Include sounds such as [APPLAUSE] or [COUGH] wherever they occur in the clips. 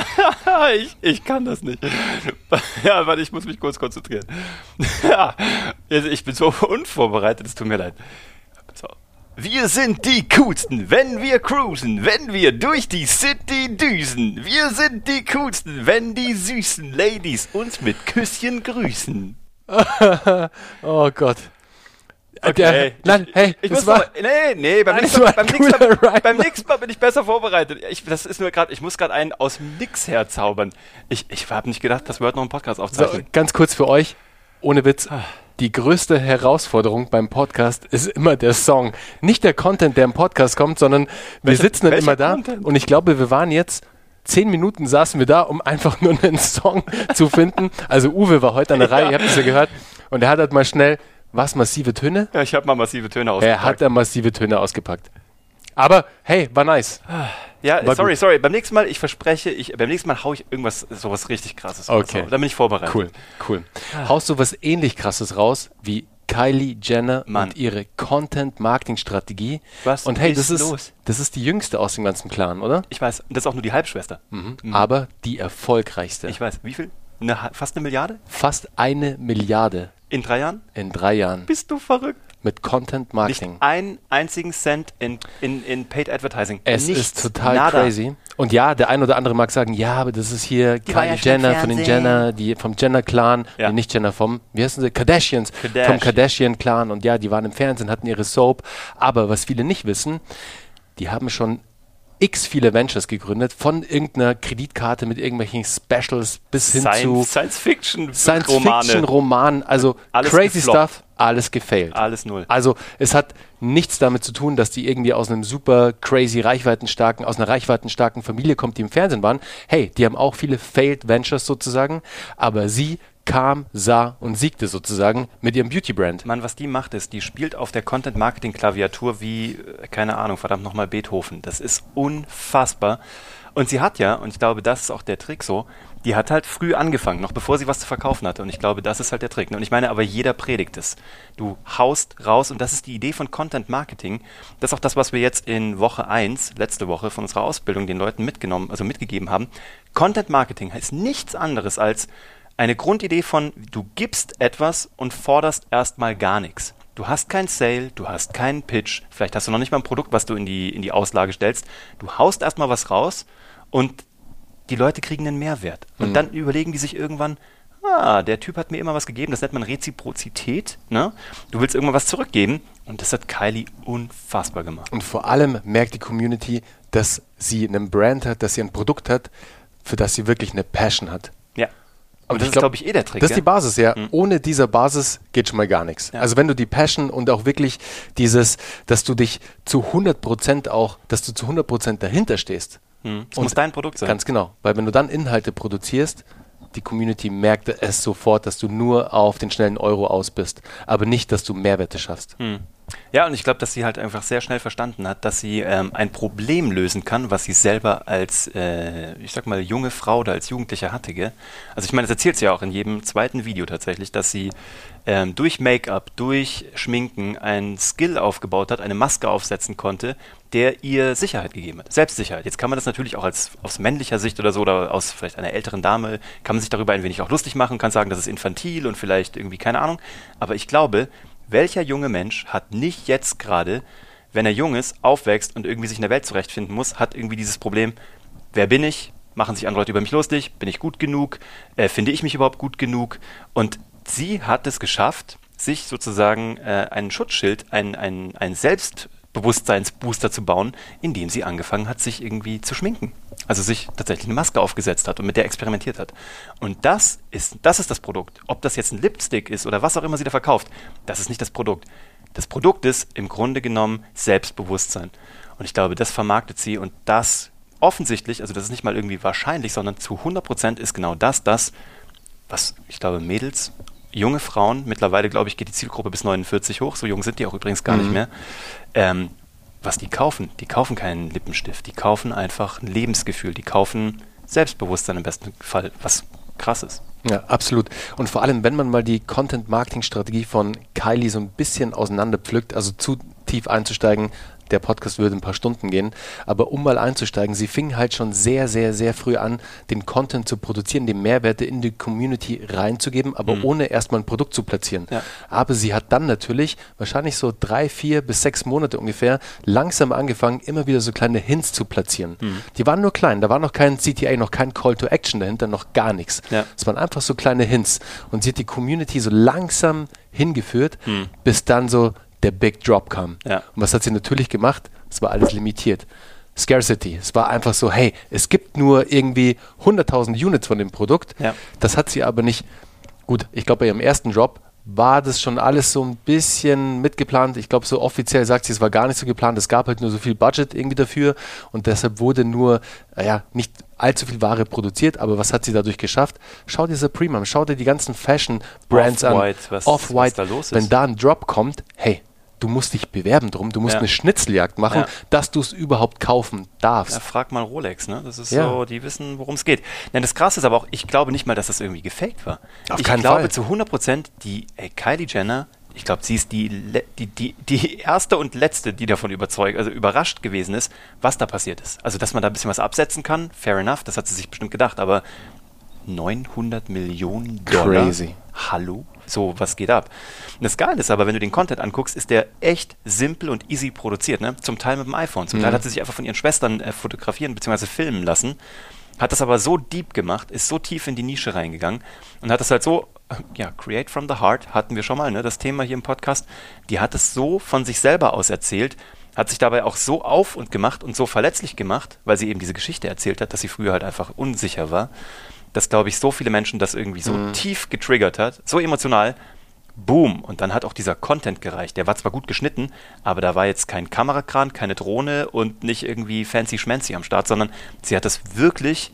[LAUGHS] ich, ich kann das nicht. [LAUGHS] Ja, warte, ich muss mich kurz konzentrieren. [LAUGHS] Ja, ich bin so unvorbereitet, es tut mir leid. Wir sind die Coolsten, wenn wir cruisen, wenn wir durch die City düsen. Wir sind die Coolsten, wenn die süßen Ladies uns mit Küsschen grüßen. oh Gott. Okay. Der, nein, hey, ich das muss war, noch, nee, nee, beim Nein, nächsten, Mal, beim, nächsten Mal, beim nächsten Mal bin ich besser vorbereitet. Ich, das ist nur gerade, ich muss gerade einen aus Nix herzaubern. Ich, ich habe nicht gedacht, dass wir heute noch einen Podcast so, aufzeichnen. ganz kurz für euch, ohne Witz. Die größte Herausforderung beim Podcast ist immer der Song. Nicht der Content, der im Podcast kommt, sondern wir Welcher- sitzen dann immer da Content? und ich glaube, wir waren jetzt zehn Minuten saßen wir da, um einfach nur einen [LAUGHS] Song zu finden. Also Uwe war heute an der Reihe, ihr habt es ja gehört. Und er hat halt mal schnell, was, massive Töne? Ja, ich habe mal massive Töne Er ausgepackt. hat da massive Töne ausgepackt. Aber hey, war nice. Ja, War sorry, gut. sorry. Beim nächsten Mal, ich verspreche, ich, beim nächsten Mal hau ich irgendwas, sowas richtig krasses raus. Okay. So, Dann bin ich vorbereitet. Cool, cool. Haust du was ähnlich krasses raus wie Kylie Jenner Mann. und ihre Content-Marketing-Strategie? Was und hey, ist das ist, los? das ist die jüngste aus dem ganzen Clan, oder? Ich weiß, das ist auch nur die Halbschwester. Aber die erfolgreichste. Ich weiß. Wie viel? Eine, fast eine Milliarde? Fast eine Milliarde In drei Jahren? in drei Jahren Bist du verrückt? mit Nicht Content-Marketing. einen einzigen Cent in, in, in Paid Advertising. Es Nichts. ist total Nada. crazy. Und ja, der ein oder andere mag sagen, ja, aber das ist hier war Kylie ja Jenner von den. Jenner, die vom Jenner-Clan, Ja. nee, nicht Jenner, vom, wie heißen sie, Kardashians, Kardashian. vom Kardashian-Clan. Und ja, die waren im Fernsehen, hatten ihre Soap. Aber was viele nicht wissen, die haben schon x viele Ventures gegründet, von irgendeiner Kreditkarte mit irgendwelchen Specials bis hin zu Science, Science Fiction Science-Fiction, Romane. Roman, also Alles crazy gefloppt. stuff, alles gefailt. Alles null. Also es hat nichts damit zu tun, dass die irgendwie aus einem super crazy reichweitenstarken, aus einer reichweitenstarken Familie kommt, die im Fernsehen waren. Hey, die haben auch viele failed Ventures sozusagen, aber sie kam, sah und siegte sozusagen mit ihrem Beauty-Brand. Mann, was die macht, ist, die spielt auf der Content-Marketing-Klaviatur wie, äh, keine Ahnung, verdammt nochmal Beethoven. Das ist unfassbar. Und sie hat ja, und ich glaube, das ist auch der Trick so, die hat halt früh angefangen, noch bevor sie was zu verkaufen hatte. Und ich glaube, das ist halt der Trick. Und ich meine, aber jeder predigt es. Du haust raus, und das ist die Idee von Content Marketing. Das ist auch das, was wir jetzt in Woche 1, letzte Woche von unserer Ausbildung den Leuten mitgenommen, also mitgegeben haben. Content Marketing heißt nichts anderes als eine Grundidee von, du gibst etwas und forderst erstmal gar nichts. Du hast kein Sale, du hast keinen Pitch, vielleicht hast du noch nicht mal ein Produkt, was du in die, in die Auslage stellst. Du haust erstmal was raus und die Leute kriegen einen Mehrwert. Und dann überlegen die sich irgendwann, ah, der Typ hat mir immer was gegeben, das nennt man Reziprozität. Ne? Du willst irgendwann was zurückgeben und das hat Kylie unfassbar gemacht. Und vor allem merkt die Community, dass sie einen Brand hat, dass sie ein Produkt hat, für das sie wirklich eine Passion hat. Ja. Und das ist, glaub, glaube ich, eh der Trick. Das ist die gell? Basis, ja. Ohne dieser Basis geht schon mal gar nichts. Ja. Also wenn du die Passion und auch wirklich dieses, dass du dich zu 100% auch, dass du zu 100% dahinter stehst. Hm. Es Und muss dein Produkt sein. Ganz genau. Weil wenn du dann Inhalte produzierst, die Community merkt es sofort, dass du nur auf den schnellen Euro aus bist, aber nicht, dass du Mehrwerte schaffst. Hm. Ja, und ich glaube, dass sie halt einfach sehr schnell verstanden hat, dass sie ähm, ein Problem lösen kann, was sie selber als, äh, ich sag mal, junge Frau oder als Jugendliche hatte. Gell? Also ich meine, das erzählt sie ja auch in jedem zweiten Video tatsächlich, dass sie ähm, durch Make-up, durch Schminken einen Skill aufgebaut hat, eine Maske aufsetzen konnte, der ihr Sicherheit gegeben hat. Selbstsicherheit. Jetzt kann man das natürlich auch als aus männlicher Sicht oder so oder aus vielleicht einer älteren Dame, kann man sich darüber ein wenig auch lustig machen, kann sagen, das ist infantil und vielleicht irgendwie keine Ahnung. Aber ich glaube, welcher junge Mensch hat nicht jetzt gerade, wenn er jung ist, aufwächst und irgendwie sich in der Welt zurechtfinden muss, hat irgendwie dieses Problem, wer bin ich? Machen sich andere Leute über mich lustig? Bin ich gut genug? Äh, finde ich mich überhaupt gut genug? Und sie hat es geschafft, sich sozusagen äh, einen Schutzschild, ein, ein, ein Selbstbewusstseinsbooster zu bauen, indem sie angefangen hat, sich irgendwie zu schminken. Also sich tatsächlich eine Maske aufgesetzt hat und mit der experimentiert hat. Und das ist, das ist das Produkt. Ob das jetzt ein Lipstick ist oder was auch immer sie da verkauft, das ist nicht das Produkt. Das Produkt ist im Grunde genommen Selbstbewusstsein. Und ich glaube, das vermarktet sie und das offensichtlich, also das ist nicht mal irgendwie wahrscheinlich, sondern zu 100% ist genau das, das, was ich glaube, Mädels, junge Frauen, mittlerweile glaube ich, geht die Zielgruppe bis 49 hoch, so jung sind die auch übrigens gar nicht mehr, ähm, was die kaufen. Die kaufen keinen Lippenstift, die kaufen einfach ein Lebensgefühl, die kaufen Selbstbewusstsein im besten Fall, was krass ist. Ja, absolut. Und vor allem, wenn man mal die Content-Marketing-Strategie von Kylie so ein bisschen auseinanderpflückt, also zu tief einzusteigen, der Podcast würde ein paar Stunden gehen. Aber um mal einzusteigen, sie fing halt schon sehr, sehr, sehr früh an, den Content zu produzieren, die Mehrwerte in die Community reinzugeben, aber mhm. ohne erstmal ein Produkt zu platzieren. Ja. Aber sie hat dann natürlich wahrscheinlich so drei, vier bis sechs Monate ungefähr langsam angefangen, immer wieder so kleine Hints zu platzieren. Mhm. Die waren nur klein, da war noch kein CTA, noch kein Call to Action dahinter, noch gar nichts. Ja. Es waren einfach so kleine Hints. Und sie hat die Community so langsam hingeführt, mhm. bis dann so der Big Drop kam. Ja. Und was hat sie natürlich gemacht? Es war alles limitiert. Scarcity. Es war einfach so, hey, es gibt nur irgendwie 100.000 Units von dem Produkt. Ja. Das hat sie aber nicht. Gut, ich glaube, bei ihrem ersten Drop war das schon alles so ein bisschen mitgeplant. Ich glaube, so offiziell sagt sie, es war gar nicht so geplant. Es gab halt nur so viel Budget irgendwie dafür und deshalb wurde nur, naja, nicht allzu viel Ware produziert. Aber was hat sie dadurch geschafft? Schau dir Supreme an, schau dir die ganzen Fashion-Brands an. Off-White, wenn da ein Drop kommt, hey, du musst dich bewerben drum, du musst ja. eine Schnitzeljagd machen, ja. dass du es überhaupt kaufen darfst. Ja, frag mal Rolex, ne? Das ist so, die wissen, worum es geht. Nein, das Krasse ist aber auch, ich glaube nicht mal, dass das irgendwie gefaked war. Auf ich glaube Fall. zu 100 Prozent, die ey, Kylie Jenner, ich glaube, sie ist die, die, die, die erste und letzte, die davon überzeugt, also überrascht gewesen ist, was da passiert ist. Also, dass man da ein bisschen was absetzen kann, fair enough, das hat sie sich bestimmt gedacht, aber 900 Millionen Dollar. Crazy. Hallo? So, was geht ab? Und das Geile ist aber, wenn du den Content anguckst, ist der echt simpel und easy produziert. Ne? Zum Teil mit dem iPhone. Zum mhm. Teil hat sie sich einfach von ihren Schwestern äh, fotografieren bzw. filmen lassen. Hat das aber so deep gemacht, ist so tief in die Nische reingegangen und hat das halt so, ja, Create from the Heart hatten wir schon mal, ne, das Thema hier im Podcast. Die hat es so von sich selber aus erzählt, hat sich dabei auch so auf und gemacht und so verletzlich gemacht, weil sie eben diese Geschichte erzählt hat, dass sie früher halt einfach unsicher war dass, glaube ich, so viele Menschen das irgendwie so mhm. tief getriggert hat, so emotional. Boom. Und dann hat auch dieser Content gereicht. Der war zwar gut geschnitten, aber da war jetzt kein Kamerakran, keine Drohne und nicht irgendwie fancy schmancy am Start, sondern sie hat das wirklich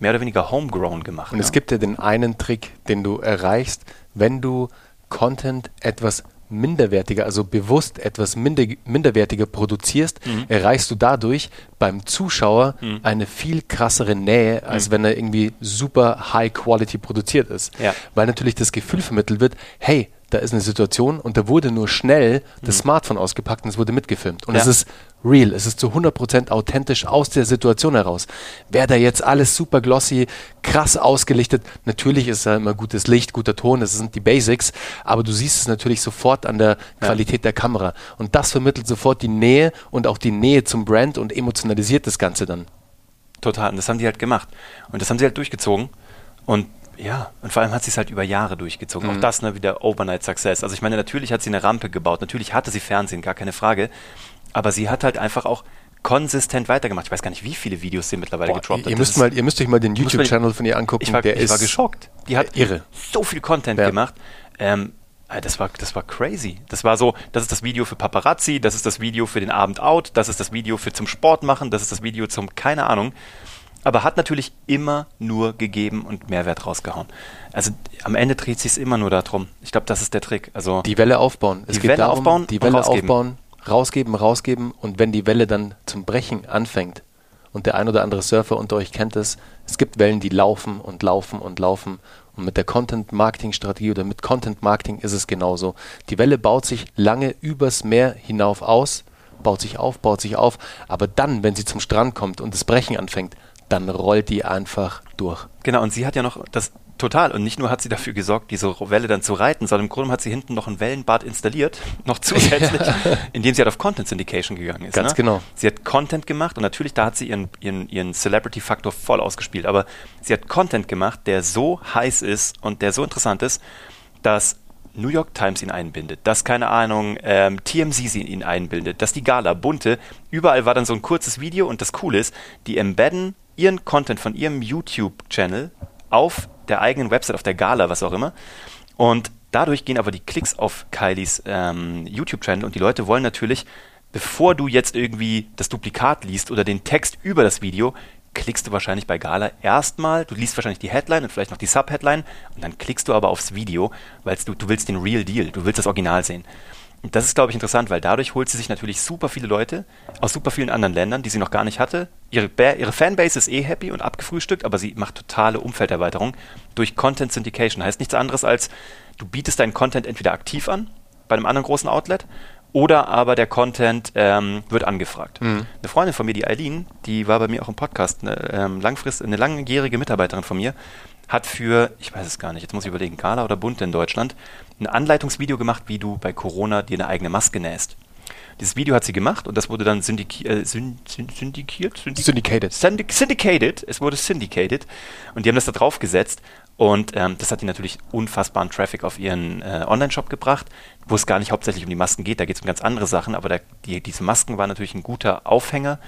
mehr oder weniger homegrown gemacht. Und ja. es gibt ja den einen Trick, den du erreichst, wenn du Content etwas minderwertiger, also bewusst etwas minder, minderwertiger produzierst, mhm. erreichst du dadurch beim Zuschauer mhm. eine viel krassere Nähe, als mhm. wenn er irgendwie super high quality produziert ist. Ja. Weil natürlich das Gefühl vermittelt wird, hey, da ist eine Situation und da wurde nur schnell das mhm. Smartphone ausgepackt und es wurde mitgefilmt. Und ja. es ist real, es ist zu 100% authentisch aus der Situation heraus. Wäre da jetzt alles super glossy, krass ausgelichtet, natürlich ist da immer gutes Licht, guter Ton, das sind die Basics, aber du siehst es natürlich sofort an der Qualität ja. der Kamera. Und das vermittelt sofort die Nähe und auch die Nähe zum Brand und emotionalisiert das Ganze dann. Total, und das haben die halt gemacht. Und das haben sie halt durchgezogen. Und ja, und vor allem hat sie es halt über Jahre durchgezogen. Mhm. Auch das, ne, wieder Overnight Success. Also ich meine, natürlich hat sie eine Rampe gebaut, natürlich hatte sie Fernsehen, gar keine Frage. Aber sie hat halt einfach auch konsistent weitergemacht. Ich weiß gar nicht, wie viele Videos sie mittlerweile Boah, getroppt hat. Ihr müsst, mal, ihr müsst euch mal den YouTube-Channel von ihr angucken. Ich war, der ich ist war geschockt. Die hat irre. so viel Content ja. gemacht. Ähm, äh, das war, das war crazy. Das war so, das ist das Video für Paparazzi, das ist das Video für den Abend out, das ist das Video für zum Sport machen, das ist das Video zum, keine Ahnung aber hat natürlich immer nur gegeben und Mehrwert rausgehauen. Also am Ende dreht sich es immer nur darum. Ich glaube, das ist der Trick. Also die Welle aufbauen. Es die Welle darum, aufbauen, die Welle rausgeben. aufbauen, rausgeben, rausgeben und wenn die Welle dann zum Brechen anfängt und der ein oder andere Surfer unter euch kennt es, es gibt Wellen, die laufen und laufen und laufen und mit der Content-Marketing-Strategie oder mit Content-Marketing ist es genauso. Die Welle baut sich lange übers Meer hinauf aus, baut sich auf, baut sich auf, aber dann, wenn sie zum Strand kommt und das Brechen anfängt, dann rollt die einfach durch. Genau, und sie hat ja noch das total. Und nicht nur hat sie dafür gesorgt, diese Welle dann zu reiten, sondern im Grunde hat sie hinten noch ein Wellenbad installiert, [LAUGHS] noch zusätzlich, ja. indem sie halt auf Content Syndication gegangen ist. Ganz ne? genau. Sie hat Content gemacht und natürlich, da hat sie ihren, ihren, ihren Celebrity-Faktor voll ausgespielt. Aber sie hat Content gemacht, der so heiß ist und der so interessant ist, dass New York Times ihn einbindet, dass, keine Ahnung, ähm, TMZ ihn einbindet, dass die Gala, bunte, überall war dann so ein kurzes Video und das Coole ist, die embedden ihren Content von ihrem YouTube-Channel auf der eigenen Website, auf der Gala, was auch immer. Und dadurch gehen aber die Klicks auf Kylies ähm, YouTube-Channel und die Leute wollen natürlich, bevor du jetzt irgendwie das Duplikat liest oder den Text über das Video, klickst du wahrscheinlich bei Gala erstmal, du liest wahrscheinlich die Headline und vielleicht noch die Subheadline und dann klickst du aber aufs Video, weil du, du willst den Real Deal, du willst das Original sehen. Und das ist, glaube ich, interessant, weil dadurch holt sie sich natürlich super viele Leute aus super vielen anderen Ländern, die sie noch gar nicht hatte. Ihre, ihre Fanbase ist eh happy und abgefrühstückt, aber sie macht totale Umfelderweiterung durch Content Syndication. Heißt nichts anderes als, du bietest deinen Content entweder aktiv an, bei einem anderen großen Outlet, oder aber der Content ähm, wird angefragt. Mhm. Eine Freundin von mir, die Eileen, die war bei mir auch im Podcast, eine, ähm, langfrist, eine langjährige Mitarbeiterin von mir, hat für, ich weiß es gar nicht, jetzt muss ich überlegen, Gala oder Bund in Deutschland, ein Anleitungsvideo gemacht, wie du bei Corona dir eine eigene Maske nähst. Dieses Video hat sie gemacht und das wurde dann syndiki äh, syndikiert? Syndicated. Syndicated. Es wurde syndicated. Und die haben das da drauf gesetzt. Und ähm, das hat die natürlich unfassbaren Traffic auf ihren äh, Online-Shop gebracht, wo es gar nicht hauptsächlich um die Masken geht, da geht es um ganz andere Sachen, aber da, die, diese Masken waren natürlich ein guter Aufhänger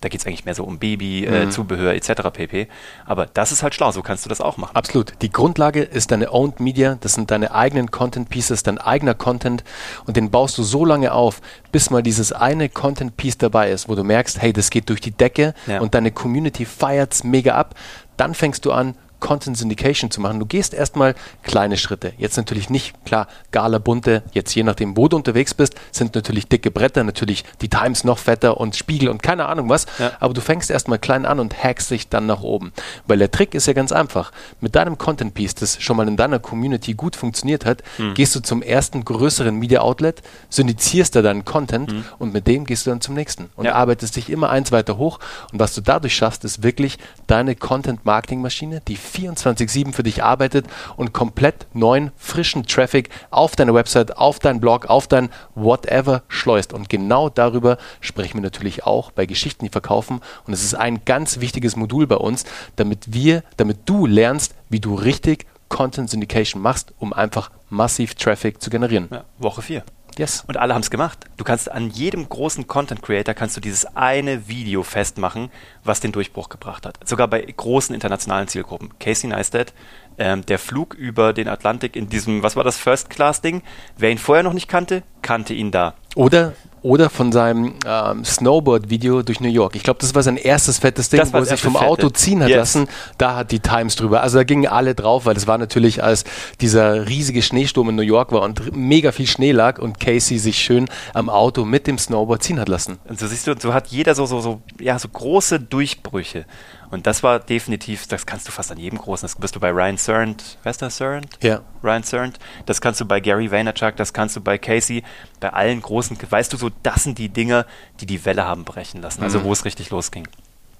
da geht es eigentlich mehr so um Baby-Zubehör äh, mhm. etc. pp. Aber das ist halt schlau, so kannst du das auch machen. Absolut. Die Grundlage ist deine Owned Media, das sind deine eigenen Content Pieces, dein eigener Content und den baust du so lange auf, bis mal dieses eine Content Piece dabei ist, wo du merkst, hey, das geht durch die Decke ja. und deine Community feiert's mega ab. Dann fängst du an, Content Syndication zu machen. Du gehst erstmal kleine Schritte. Jetzt natürlich nicht, klar, Gala bunte, jetzt je nachdem, wo du unterwegs bist, sind natürlich dicke Bretter, natürlich die Times noch fetter und Spiegel und keine Ahnung was. Ja. Aber du fängst erstmal klein an und hackst dich dann nach oben. Weil der Trick ist ja ganz einfach. Mit deinem Content Piece, das schon mal in deiner Community gut funktioniert hat, hm. gehst du zum ersten größeren Media Outlet, syndizierst da deinen Content hm. und mit dem gehst du dann zum nächsten und ja. arbeitest dich immer eins weiter hoch. Und was du dadurch schaffst, ist wirklich deine Content Marketing Maschine, die 24-7 für dich arbeitet und komplett neuen, frischen Traffic auf deine Website, auf deinen Blog, auf dein Whatever schleust. Und genau darüber sprechen wir natürlich auch bei Geschichten, die verkaufen. Und es ist ein ganz wichtiges Modul bei uns, damit wir, damit du lernst, wie du richtig Content Syndication machst, um einfach massiv Traffic zu generieren. Ja, Woche 4. Yes. Und alle haben es gemacht. Du kannst an jedem großen Content Creator kannst du dieses eine Video festmachen, was den Durchbruch gebracht hat. Sogar bei großen internationalen Zielgruppen. Casey Neistat, ähm, der Flug über den Atlantik in diesem, was war das, First Class Ding? Wer ihn vorher noch nicht kannte, kannte ihn da. Oder oder von seinem ähm, Snowboard-Video durch New York. Ich glaube, das war sein erstes fettes Ding, wo er sich vom Fette. Auto ziehen hat yes. lassen. Da hat die Times drüber. Also da gingen alle drauf, weil das war natürlich, als dieser riesige Schneesturm in New York war und mega viel Schnee lag und Casey sich schön am Auto mit dem Snowboard ziehen hat lassen. Und so siehst du, so hat jeder so, so, so, ja, so große Durchbrüche. Und das war definitiv, das kannst du fast an jedem großen. Das bist du bei Ryan Sernt, wer ist der Sernt? Ja. Ryan Sernt. Das kannst du bei Gary Vaynerchuk, das kannst du bei Casey, bei allen großen, weißt du so, das sind die Dinge, die die Welle haben brechen lassen, also mhm. wo es richtig losging.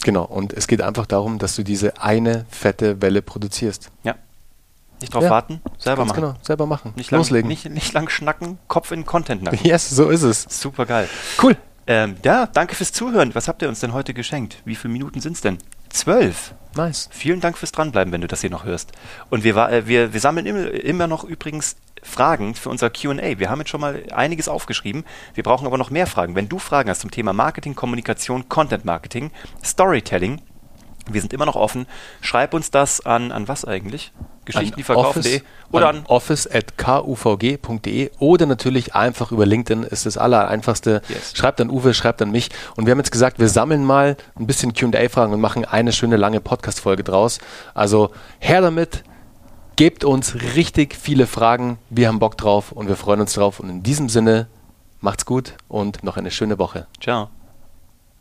Genau, und es geht einfach darum, dass du diese eine fette Welle produzierst. Ja. Nicht drauf ja, warten, selber machen. Genau, selber machen. Nicht Loslegen. Lang, nicht, nicht lang schnacken, Kopf in Content nacken. Yes, so ist es. Super geil. Cool. Ähm, ja, danke fürs Zuhören. Was habt ihr uns denn heute geschenkt? Wie viele Minuten sind es denn? Zwölf. Nice. Vielen Dank fürs Dranbleiben, wenn du das hier noch hörst. Und wir, äh, wir, wir sammeln immer, immer noch übrigens Fragen für unser QA. Wir haben jetzt schon mal einiges aufgeschrieben. Wir brauchen aber noch mehr Fragen. Wenn du Fragen hast zum Thema Marketing, Kommunikation, Content Marketing, Storytelling, wir sind immer noch offen. Schreib uns das an, an was eigentlich? Geschichten, die verkaufen.de oder an, an office.kuvg.de oder natürlich einfach über LinkedIn ist das allereinfachste. Yes. Schreibt an Uwe, schreibt an mich. Und wir haben jetzt gesagt, wir sammeln mal ein bisschen QA-Fragen und machen eine schöne lange Podcast-Folge draus. Also her damit, gebt uns richtig viele Fragen. Wir haben Bock drauf und wir freuen uns drauf. Und in diesem Sinne, macht's gut und noch eine schöne Woche. Ciao.